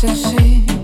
chercher